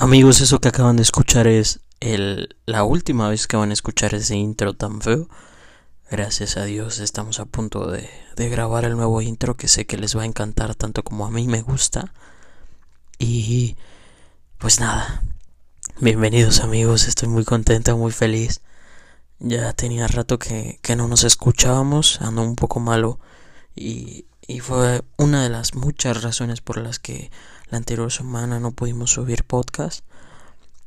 Amigos, eso que acaban de escuchar es el, la última vez que van a escuchar ese intro tan feo. Gracias a Dios estamos a punto de, de grabar el nuevo intro que sé que les va a encantar tanto como a mí me gusta. Y pues nada, bienvenidos amigos, estoy muy contenta, muy feliz. Ya tenía rato que, que no nos escuchábamos, ando un poco malo y, y fue una de las muchas razones por las que la anterior semana no pudimos subir podcast.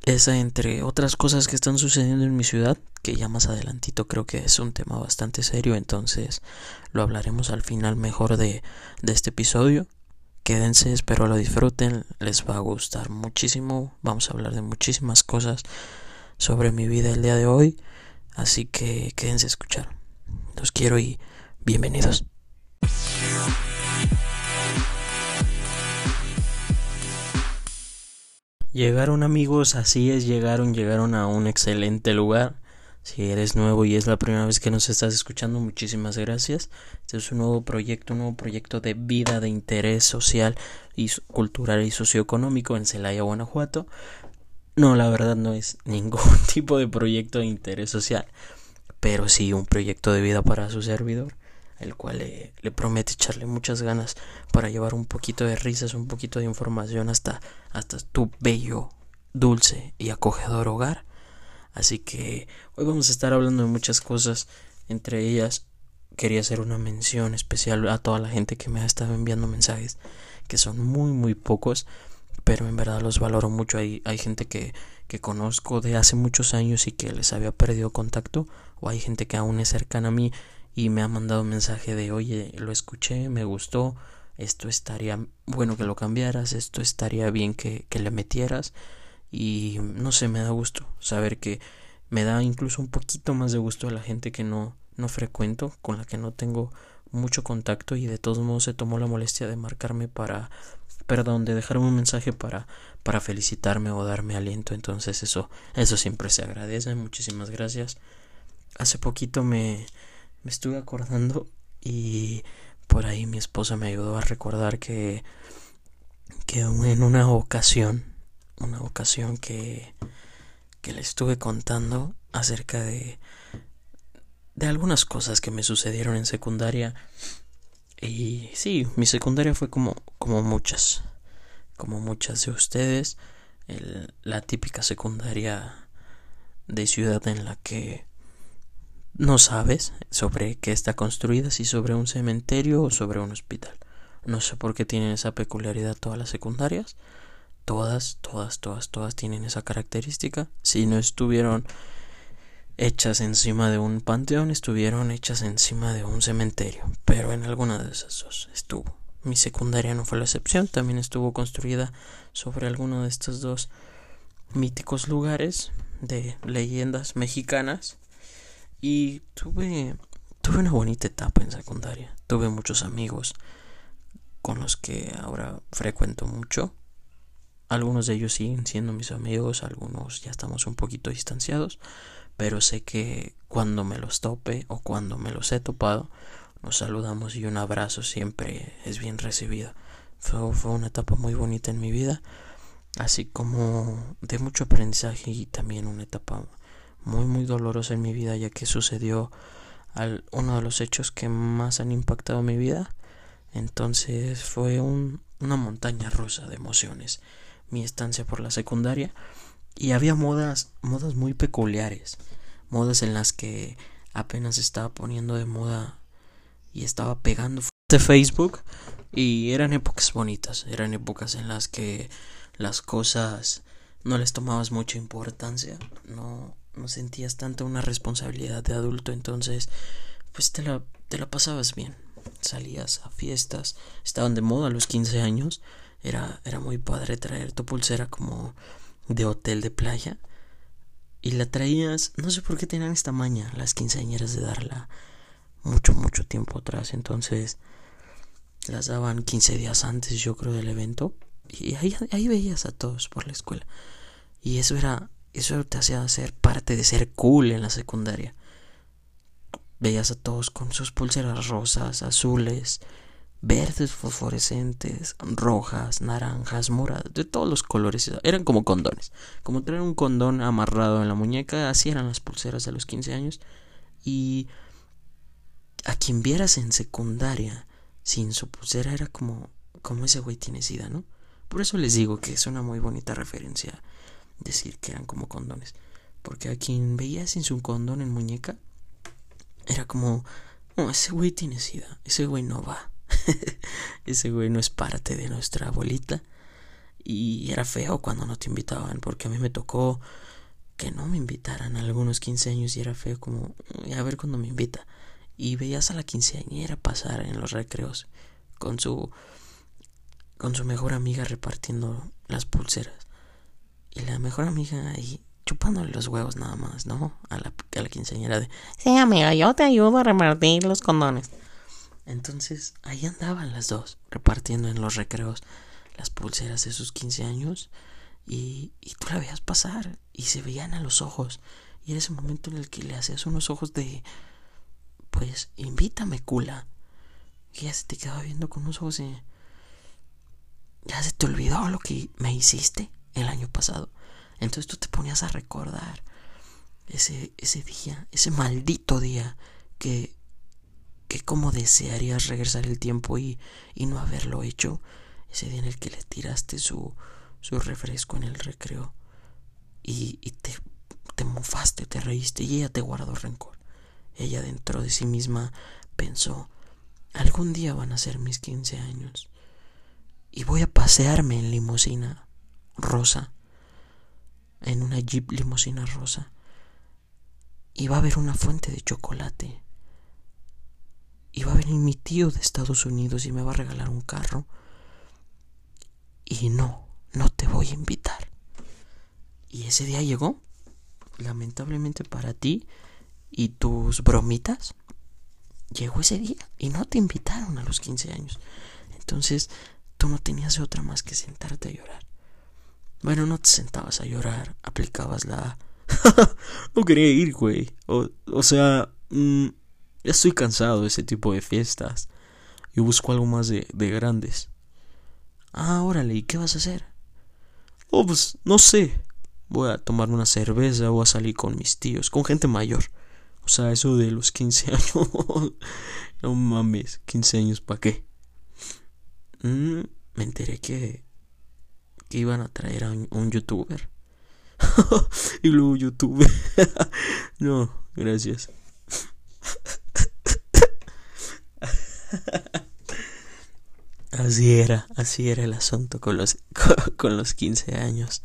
Esa entre otras cosas que están sucediendo en mi ciudad, que ya más adelantito creo que es un tema bastante serio, entonces lo hablaremos al final mejor de, de este episodio. Quédense, espero lo disfruten, les va a gustar muchísimo, vamos a hablar de muchísimas cosas sobre mi vida el día de hoy, así que quédense a escuchar. Los quiero y bienvenidos. Llegaron amigos, así es, llegaron, llegaron a un excelente lugar. Si eres nuevo y es la primera vez que nos estás escuchando, muchísimas gracias. Este es un nuevo proyecto, un nuevo proyecto de vida, de interés social y cultural y socioeconómico en Celaya, Guanajuato. No, la verdad no es ningún tipo de proyecto de interés social, pero sí un proyecto de vida para su servidor el cual le, promete echarle muchas ganas para llevar un poquito de risas, un poquito de información hasta, hasta tu bello, dulce y acogedor hogar. Así que hoy vamos a estar hablando de muchas cosas, entre ellas quería hacer una mención especial a toda la gente que me ha estado enviando mensajes, que son muy muy pocos, pero en verdad los valoro mucho. Hay, hay gente que, que conozco de hace muchos años y que les había perdido contacto, o hay gente que aún es cercana a mí y me ha mandado un mensaje de oye, lo escuché, me gustó, esto estaría bueno que lo cambiaras, esto estaría bien que, que le metieras y no sé, me da gusto saber que me da incluso un poquito más de gusto a la gente que no, no frecuento, con la que no tengo mucho contacto y de todos modos se tomó la molestia de marcarme para perdón, de dejarme un mensaje para para felicitarme o darme aliento, entonces eso eso siempre se agradece, muchísimas gracias. Hace poquito me me estuve acordando y por ahí mi esposa me ayudó a recordar que que en una ocasión una ocasión que que le estuve contando acerca de de algunas cosas que me sucedieron en secundaria y sí mi secundaria fue como como muchas como muchas de ustedes la típica secundaria de ciudad en la que no sabes sobre qué está construida, si sobre un cementerio o sobre un hospital. No sé por qué tienen esa peculiaridad todas las secundarias. Todas, todas, todas, todas tienen esa característica. Si no estuvieron hechas encima de un panteón, estuvieron hechas encima de un cementerio. Pero en alguna de esas dos estuvo. Mi secundaria no fue la excepción, también estuvo construida sobre alguno de estos dos míticos lugares de leyendas mexicanas y tuve, tuve una bonita etapa en secundaria. Tuve muchos amigos con los que ahora frecuento mucho. Algunos de ellos siguen siendo mis amigos, algunos ya estamos un poquito distanciados, pero sé que cuando me los tope o cuando me los he topado, nos saludamos y un abrazo siempre es bien recibido. Fue, fue una etapa muy bonita en mi vida, así como de mucho aprendizaje y también una etapa muy muy dolorosa en mi vida ya que sucedió al, uno de los hechos que más han impactado mi vida entonces fue un, una montaña rusa de emociones mi estancia por la secundaria y había modas modas muy peculiares modas en las que apenas estaba poniendo de moda y estaba pegando de Facebook y eran épocas bonitas eran épocas en las que las cosas no les tomabas mucha importancia no no sentías tanto una responsabilidad de adulto, entonces pues te la, te la pasabas bien. Salías a fiestas, estaban de moda a los 15 años, era, era muy padre traer tu pulsera como de hotel de playa y la traías, no sé por qué tenían esta maña las quinceañeras de darla mucho, mucho tiempo atrás, entonces las daban 15 días antes yo creo del evento. Y ahí, ahí veías a todos por la escuela. Y eso era eso te hacía ser parte de ser cool en la secundaria. veías a todos con sus pulseras rosas, azules, verdes fosforescentes, rojas, naranjas, moradas, de todos los colores. Eran como condones. Como tener un condón amarrado en la muñeca, así eran las pulseras de los 15 años. Y a quien vieras en secundaria sin su pulsera era como, como ese güey tiene sida, ¿no? Por eso les digo que es una muy bonita referencia decir que eran como condones. Porque a quien veía sin su condón en muñeca, era como, oh, ese güey tiene sida, ese güey no va. ese güey no es parte de nuestra abuelita. Y era feo cuando no te invitaban, porque a mí me tocó que no me invitaran a algunos 15 años y era feo como, a ver cuando me invita. Y veías a la quinceañera pasar en los recreos con su con su mejor amiga repartiendo las pulseras. Y la mejor amiga ahí chupándole los huevos nada más, ¿no? A la, a la quinceañera de, sí, amiga, yo te ayudo a repartir los condones. Entonces, ahí andaban las dos, repartiendo en los recreos las pulseras de sus 15 años. Y, y tú la veías pasar y se veían a los ojos. Y era ese momento en el que le hacías unos ojos de, pues, invítame, cula. Y ya se te quedaba viendo con unos ojos de, ya se te olvidó lo que me hiciste el año pasado. Entonces tú te ponías a recordar ese, ese día, ese maldito día que, que como desearías regresar el tiempo y, y no haberlo hecho. Ese día en el que le tiraste su, su refresco en el recreo y, y te, te mofaste, te reíste y ella te guardó rencor. Ella dentro de sí misma pensó, algún día van a ser mis 15 años y voy a pasearme en limusina rosa en una jeep limusina rosa y va a haber una fuente de chocolate y va a venir mi tío de Estados Unidos y me va a regalar un carro y no, no te voy a invitar. Y ese día llegó, lamentablemente para ti y tus bromitas, llegó ese día y no te invitaron a los 15 años. Entonces tú no tenías otra más que sentarte a llorar. Bueno, no te sentabas a llorar, aplicabas la... no quería ir, güey. O, o sea, mm, ya estoy cansado de ese tipo de fiestas. Y busco algo más de, de grandes. Ah, órale, ¿y qué vas a hacer? Oh, pues no sé. Voy a tomar una cerveza o a salir con mis tíos, con gente mayor. O sea, eso de los 15 años. no mames, 15 años, ¿para qué? Mm, me enteré que que iban a traer a un, youtuber. y luego youtuber. no, gracias. Así era, así era el asunto con los, con, los 15 años.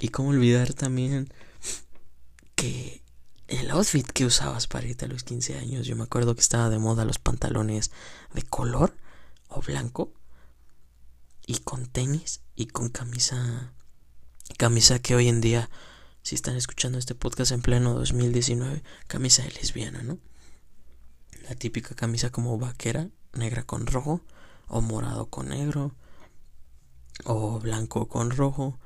Y cómo olvidar también que el outfit que usabas para irte a los 15 años. Yo me acuerdo que estaba de moda los pantalones de color o blanco y con tenis y con camisa camisa que hoy en día si están escuchando este podcast en pleno 2019 camisa de lesbiana no la típica camisa como vaquera negra con rojo o morado con negro o blanco con rojo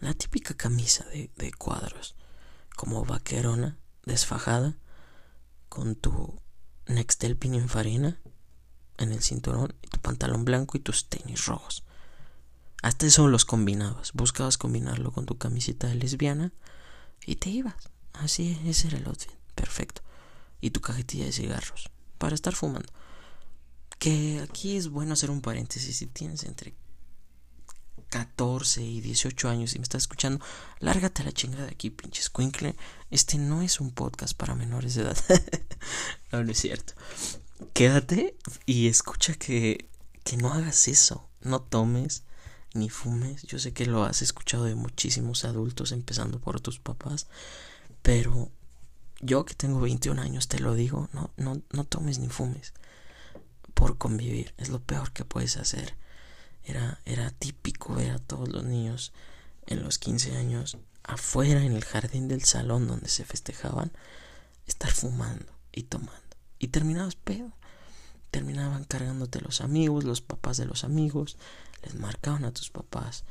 la típica camisa de, de cuadros como vaquerona desfajada con tu Nextel Pininfarina en el cinturón y tu pantalón blanco y tus tenis rojos hasta eso los combinabas. Buscabas combinarlo con tu camiseta de lesbiana y te ibas. Así, ese era el outfit. Perfecto. Y tu cajetilla de cigarros. Para estar fumando. Que aquí es bueno hacer un paréntesis. Si tienes entre 14 y 18 años y me estás escuchando, lárgate a la chingada de aquí, pinche squinkle. Este no es un podcast para menores de edad. no, no es cierto. Quédate y escucha que, que no hagas eso. No tomes ni fumes. Yo sé que lo has escuchado de muchísimos adultos, empezando por tus papás, pero yo que tengo 21 años te lo digo, no, no, no tomes ni fumes por convivir, es lo peor que puedes hacer. Era, era típico ver a todos los niños en los 15 años afuera en el jardín del salón donde se festejaban, estar fumando y tomando. Y terminabas pedo. Terminaban cargándote los amigos, los papás de los amigos, les marcaban a tus papás.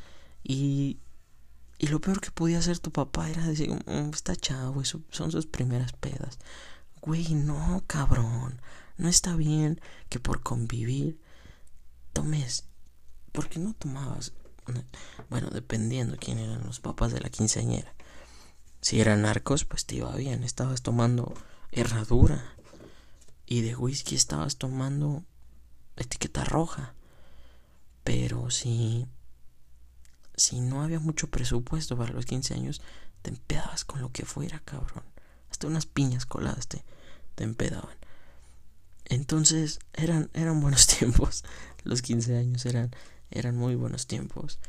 Y, lo peor que podía hacer tu papá era decir, mm, está chavo, son sus primeras pedas. güey, no, cabrón. No está bien que por convivir tomes. ¿Por qué no tomabas? Bueno, dependiendo quién eran los papás de la quinceañera. Si eran narcos, pues te iba bien. Estabas tomando herradura. Y de whisky estabas tomando etiqueta roja. Pero si. Si no había mucho presupuesto para los 15 años, te empedabas con lo que fuera, cabrón. Hasta unas piñas coladas te, te empedaban. Entonces, eran, eran buenos tiempos. Los 15 años eran, eran muy buenos tiempos.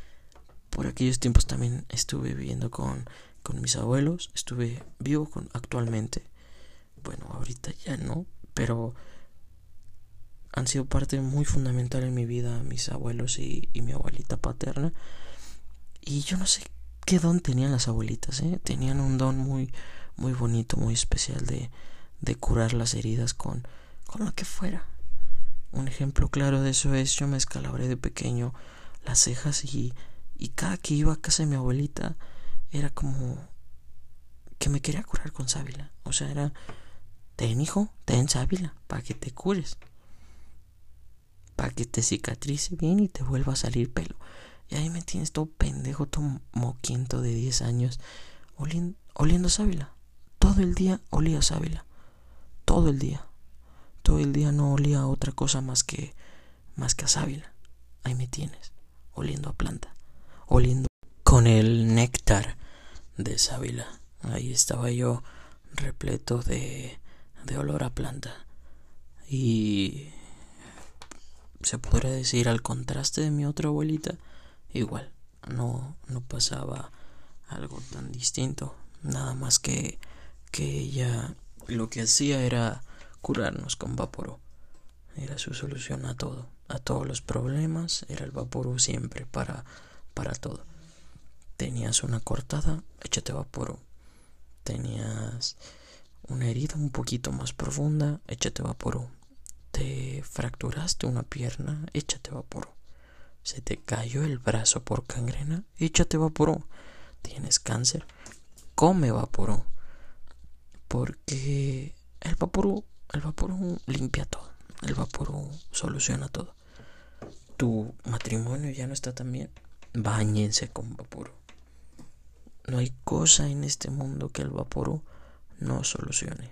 Por aquellos tiempos también estuve viviendo con, con mis abuelos. Estuve vivo con actualmente. Bueno, ahorita ya no, pero han sido parte muy fundamental en mi vida mis abuelos y, mi abuelita paterna. Y yo no sé qué don tenían las abuelitas, ¿eh? Tenían un don muy, muy bonito, muy especial de, de curar las heridas con, con lo que fuera. Un ejemplo claro de eso es yo me escalabré de pequeño las cejas y, y cada que iba a casa de mi abuelita era como que me quería curar con sábila. O sea, era, ten hijo, ten sábila para que te cures. Para que te cicatrice bien y te vuelva a salir pelo. Y ahí me tienes todo pendejo, todo moquiento de 10 años, oliendo, oliendo sábila. Todo el día olía sábila. Todo el día. Todo el día no olía a otra cosa más que más que a sábila. Ahí me tienes, oliendo a planta, oliendo con el néctar de sábila. Ahí estaba yo repleto de, de olor a planta. Y se podría decir al contraste de mi otra abuelita, igual, no, no pasaba algo tan distinto. Nada más que, que ella lo que hacía era curarnos con vaporú. Era su solución a todo, a todos los problemas, era el vaporú siempre para, para todo. Tenías una cortada, échate vaporú. Tenías una herida un poquito más profunda, échate vaporú. Te fracturaste una pierna, échate vaporú. Se te cayó el brazo por cangrena, échate vaporú. Tienes cáncer, come vaporú. Porque el vaporú el vapor limpia todo. El vapor soluciona todo. Tu matrimonio ya no está tan bien. Báñense con vapor. No hay cosa en este mundo que el vapor no solucione.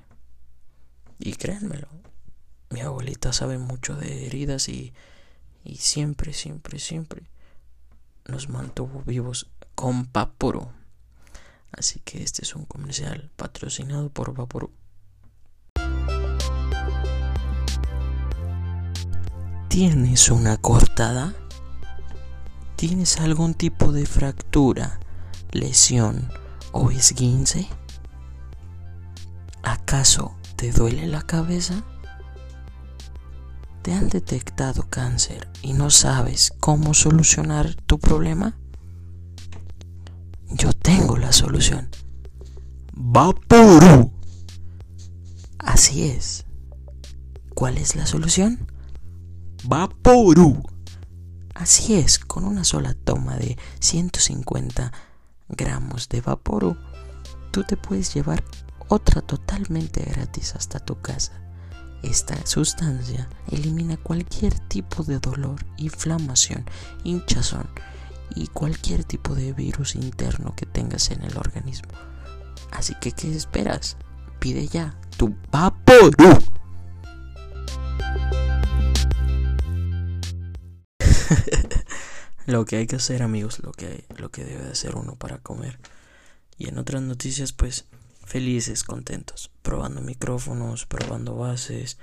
Y créanmelo, mi abuelita sabe mucho de heridas y, y siempre, siempre, siempre nos mantuvo vivos con vapor. Así que este es un comercial patrocinado por Vaporú. ¿Tienes una cortada? ¿Tienes algún tipo de fractura, lesión o esguince? ¿Acaso te duele la cabeza? ¿Te han detectado cáncer y no sabes cómo solucionar tu problema? Yo tengo la solución. Vaporú. Así es. ¿Cuál es la solución? Vaporú. Así es, con una sola toma de 150 gramos de Vaporú, tú te puedes llevar otra totalmente gratis hasta tu casa. Esta sustancia elimina cualquier tipo de dolor, inflamación, hinchazón y cualquier tipo de virus interno que tengas en el organismo. Así que, ¿qué esperas? Pide ya tu Vaporú. lo que hay que hacer, amigos, lo que, lo que debe hacer uno para comer. Y en otras noticias, pues, felices, contentos, probando micrófonos, probando bases,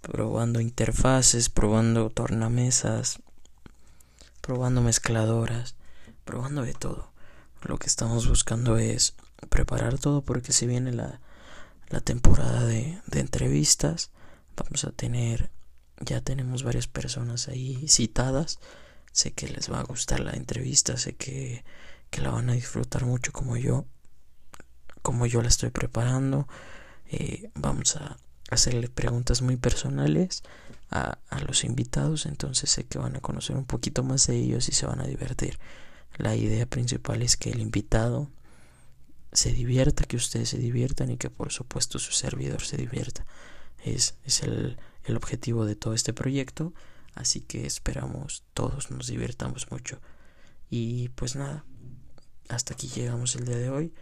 probando interfaces, probando tornamesas, probando mezcladoras, probando de todo. Lo que estamos buscando es preparar todo porque si viene la, la temporada de, de entrevistas, vamos a tener ya tenemos varias personas ahí citadas. Sé que les va a gustar la entrevista, sé que, la van a disfrutar mucho como yo, como yo la estoy preparando. Eh, vamos a hacerle preguntas muy personales a, a los invitados, entonces sé que van a conocer un poquito más de ellos y se van a divertir. La idea principal es que el invitado se divierta, que ustedes se diviertan y que por supuesto su servidor se divierta. Es, es el, el objetivo de todo este proyecto, así que esperamos todos nos divirtamos mucho. Y pues nada, hasta aquí llegamos el día de hoy.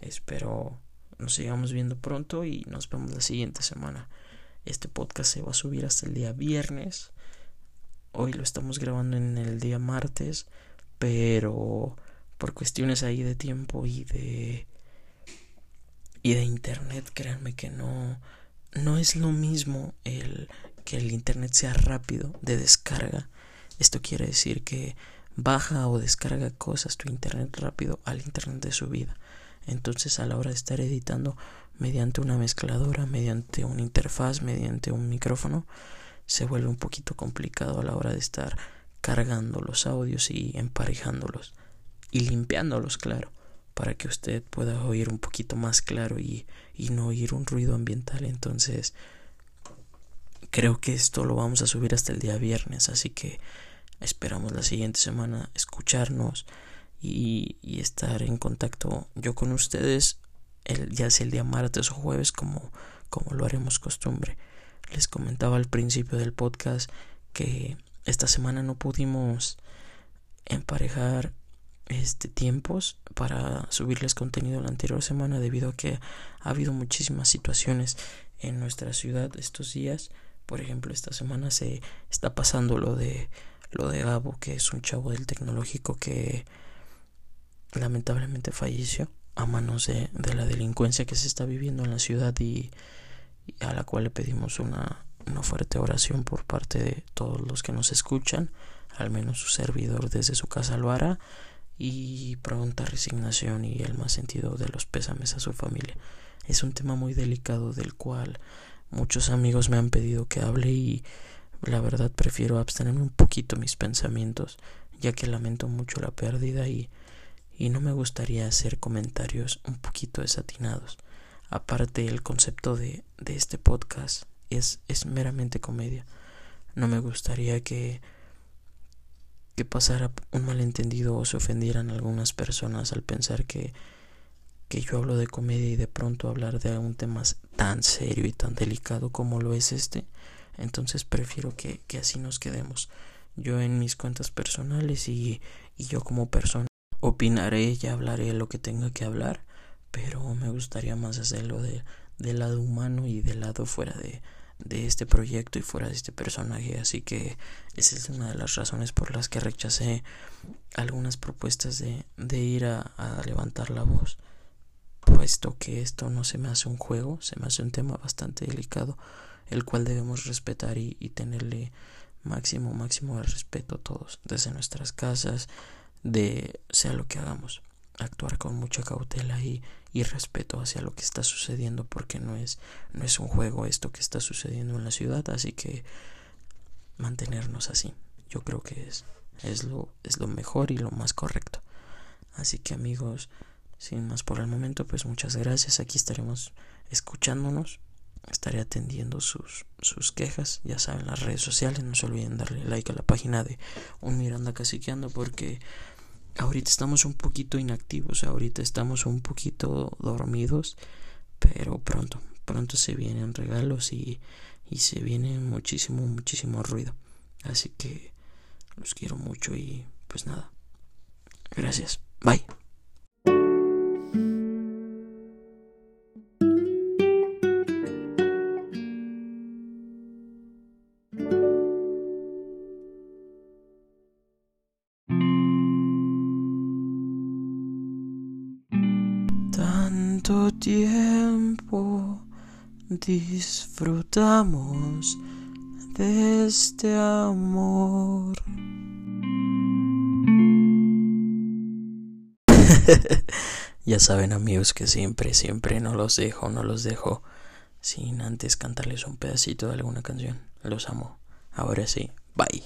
Espero nos sigamos viendo pronto y nos vemos la siguiente semana. Este podcast se va a subir hasta el día viernes. Hoy lo estamos grabando en el día martes, pero por cuestiones ahí de tiempo y de y de internet, créanme que no no es lo mismo el que el internet sea rápido de descarga. Esto quiere decir que baja o descarga cosas tu internet rápido al internet de su vida. Entonces a la hora de estar editando mediante una mezcladora, mediante una interfaz, mediante un micrófono, se vuelve un poquito complicado a la hora de estar cargando los audios y emparejándolos y limpiándolos, claro, para que usted pueda oír un poquito más claro y, y no oír un ruido ambiental. Entonces, creo que esto lo vamos a subir hasta el día viernes, así que esperamos la siguiente semana escucharnos y, y estar en contacto yo con ustedes el, ya sea el día martes o jueves como, como lo haremos costumbre. Les comentaba al principio del podcast que esta semana no pudimos emparejar este tiempos para subirles contenido la anterior semana debido a que ha habido muchísimas situaciones en nuestra ciudad estos días. Por ejemplo esta semana se está pasando lo de lo de Gabo que es un chavo del tecnológico que lamentablemente falleció a manos de, de, la delincuencia que se está viviendo en la ciudad y, y a la cual le pedimos una, una, fuerte oración por parte de todos los que nos escuchan, al menos su servidor desde su casa lo hará y pronta resignación y el más sentido de los pésames a su familia. Es un tema muy delicado del cual muchos amigos me han pedido que hable y la verdad prefiero abstenerme un poquito mis pensamientos ya que lamento mucho la pérdida y y no me gustaría hacer comentarios un poquito desatinados. Aparte el concepto de, de este podcast es, es meramente comedia. No me gustaría que, que pasara un malentendido o se ofendieran algunas personas al pensar que, que yo hablo de comedia y de pronto hablar de un tema tan serio y tan delicado como lo es este. Entonces prefiero que, que así nos quedemos. Yo en mis cuentas personales y, y yo como persona opinaré y hablaré lo que tenga que hablar, pero me gustaría más hacerlo de, del lado humano y del lado fuera de, de este proyecto y fuera de este personaje. Así que esa es una de las razones por las que rechacé algunas propuestas de, de ir a, levantar la voz. Puesto que esto no se me hace un juego, se me hace un tema bastante delicado, el cual debemos respetar y, y tenerle máximo, máximo respeto a todos, desde nuestras casas, de sea lo que hagamos, actuar con mucha cautela y, y respeto hacia lo que está sucediendo porque no es, no es un juego esto que está sucediendo en la ciudad, así que mantenernos así, yo creo que es, es, lo, es lo mejor y lo más correcto. Así que amigos, sin más por el momento, pues muchas gracias, aquí estaremos escuchándonos estaré atendiendo sus, sus quejas. Ya saben, las redes sociales. No se olviden darle like a la página de Un Miranda Caciqueando porque ahorita estamos un poquito inactivos, ahorita estamos un poquito dormidos, pero pronto, pronto se vienen regalos y, y se viene muchísimo, muchísimo ruido. Así que los quiero mucho y pues nada. Gracias. Bye. Tanto tiempo disfrutamos de este amor. ya saben amigos que siempre, siempre no los dejo, no los dejo sin antes cantarles un pedacito de alguna canción. Los amo. Ahora sí, bye.